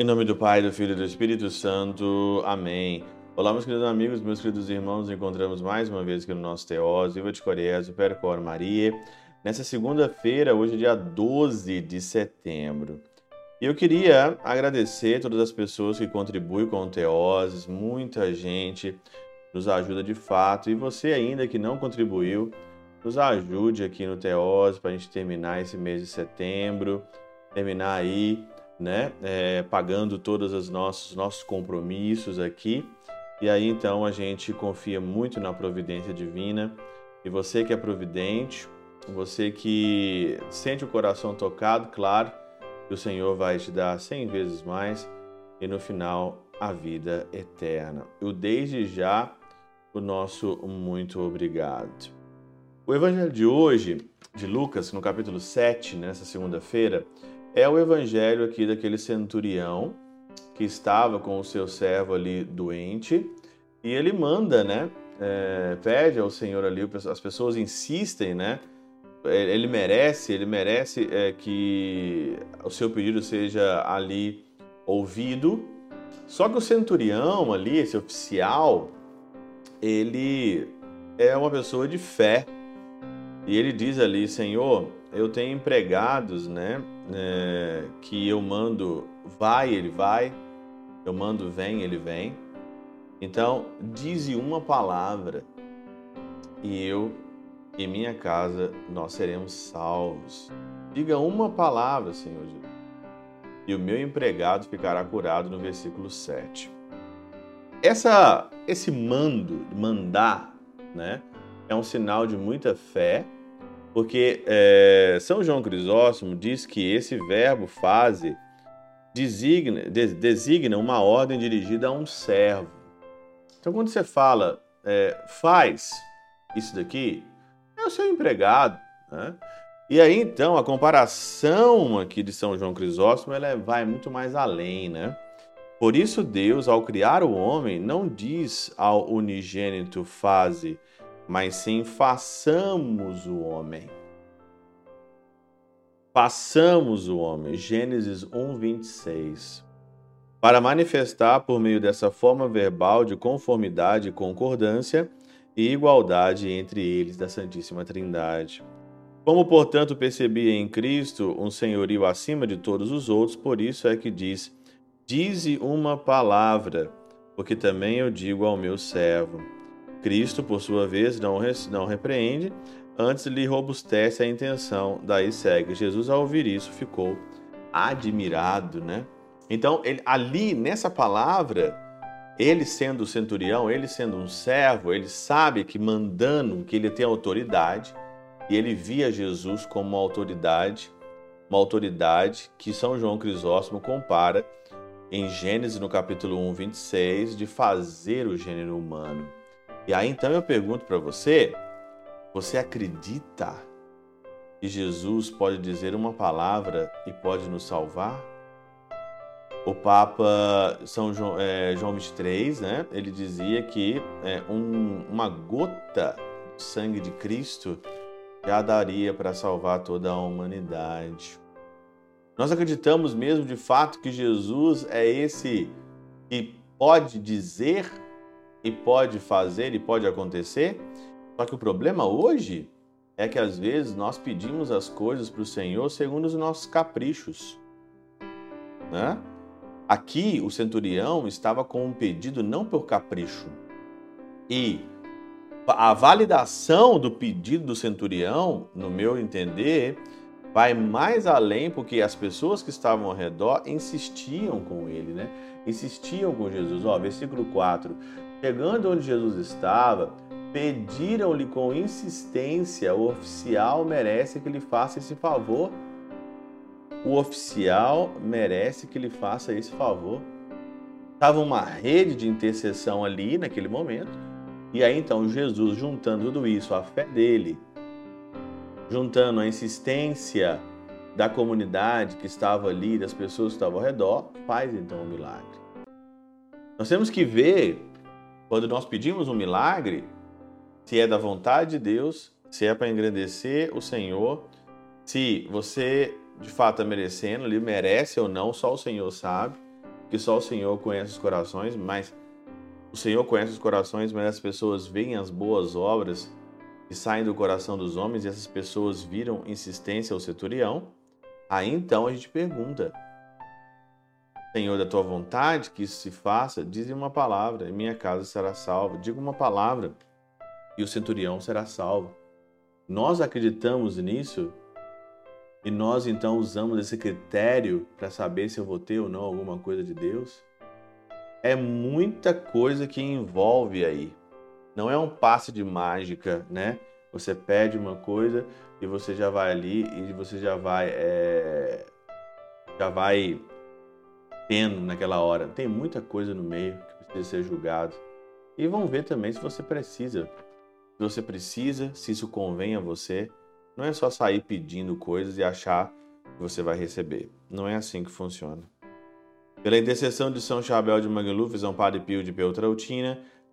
Em nome do Pai, do Filho e do Espírito Santo. Amém. Olá, meus queridos amigos, meus queridos irmãos, nos encontramos mais uma vez aqui no nosso Teós, Viva de Corés, Percor Maria, nessa segunda-feira, hoje dia 12 de setembro. E eu queria agradecer todas as pessoas que contribuem com o Teoses, muita gente nos ajuda de fato, e você ainda que não contribuiu, nos ajude aqui no Teose para a gente terminar esse mês de setembro, terminar aí né? É, pagando todos os nossos, nossos compromissos aqui. E aí então a gente confia muito na providência divina. E você que é providente, você que sente o coração tocado, claro, que o Senhor vai te dar cem vezes mais e no final a vida eterna. O desde já o nosso muito obrigado. O evangelho de hoje, de Lucas, no capítulo 7, nessa segunda-feira, é o evangelho aqui daquele centurião que estava com o seu servo ali doente e ele manda, né? É, pede ao Senhor ali, as pessoas insistem, né? Ele merece, ele merece é, que o seu pedido seja ali ouvido. Só que o centurião ali, esse oficial, ele é uma pessoa de fé. E ele diz ali, Senhor, eu tenho empregados, né? É, que eu mando vai, ele vai, eu mando vem, ele vem. Então, dize uma palavra e eu e minha casa nós seremos salvos. Diga uma palavra, Senhor Jesus, e o meu empregado ficará curado no versículo 7. Essa, esse mando, mandar, né, é um sinal de muita fé porque é, São João Crisóstomo diz que esse verbo fase designa, designa uma ordem dirigida a um servo. Então, quando você fala é, faz isso daqui, é o seu empregado. Né? E aí, então, a comparação aqui de São João Crisóstomo ela vai muito mais além, né? Por isso, Deus, ao criar o homem, não diz ao unigênito fase, mas sim façamos o homem. Façamos o homem. Gênesis 1, 26. Para manifestar por meio dessa forma verbal de conformidade, concordância e igualdade entre eles da Santíssima Trindade. Como, portanto, percebi em Cristo um senhorio acima de todos os outros, por isso é que diz: Dize uma palavra, porque também eu digo ao meu servo Cristo, por sua vez, não, não repreende, antes lhe robustece a intenção, daí segue. Jesus, ao ouvir isso, ficou admirado, né? Então, ele, ali nessa palavra, ele sendo centurião, ele sendo um servo, ele sabe que mandando, que ele tem autoridade, e ele via Jesus como uma autoridade, uma autoridade que São João Crisóstomo compara em Gênesis, no capítulo 1, 26, de fazer o gênero humano. E aí então eu pergunto para você: você acredita que Jesus pode dizer uma palavra e pode nos salvar? O Papa São João, é, João 23, né? Ele dizia que é, um, uma gota de sangue de Cristo já daria para salvar toda a humanidade. Nós acreditamos mesmo de fato que Jesus é esse que pode dizer e pode fazer e pode acontecer. Só que o problema hoje é que às vezes nós pedimos as coisas para o Senhor segundo os nossos caprichos. Né? Aqui o centurião estava com um pedido não por capricho. E a validação do pedido do centurião, no meu entender, vai mais além porque as pessoas que estavam ao redor insistiam com ele, né? Insistiam com Jesus. Ó, versículo 4. Chegando onde Jesus estava, pediram-lhe com insistência: o oficial merece que lhe faça esse favor. O oficial merece que lhe faça esse favor. Estava uma rede de intercessão ali naquele momento. E aí então Jesus, juntando tudo isso, a fé dele, juntando a insistência da comunidade que estava ali, das pessoas que estavam ao redor, faz então o um milagre. Nós temos que ver quando nós pedimos um milagre, se é da vontade de Deus, se é para engrandecer o Senhor, se você de fato está merecendo, ele merece ou não, só o Senhor sabe, que só o Senhor conhece os corações, mas o Senhor conhece os corações, mas as pessoas veem as boas obras que saem do coração dos homens e essas pessoas viram insistência ao centurião. Aí então a gente pergunta: Senhor, da tua vontade que isso se faça, diz uma palavra, e minha casa será salva. Diga uma palavra, e o centurião será salvo. Nós acreditamos nisso e nós então usamos esse critério para saber se eu vou ter ou não alguma coisa de Deus. É muita coisa que envolve aí. Não é um passe de mágica, né? Você pede uma coisa e você já vai ali e você já vai é... já vai tendo naquela hora. Tem muita coisa no meio que precisa ser julgado. E vamos ver também se você precisa. Se você precisa, se isso convém a você. Não é só sair pedindo coisas e achar que você vai receber. Não é assim que funciona. Pela intercessão de São Chabel de Mangluf, São Padre Pio de Peltrautina,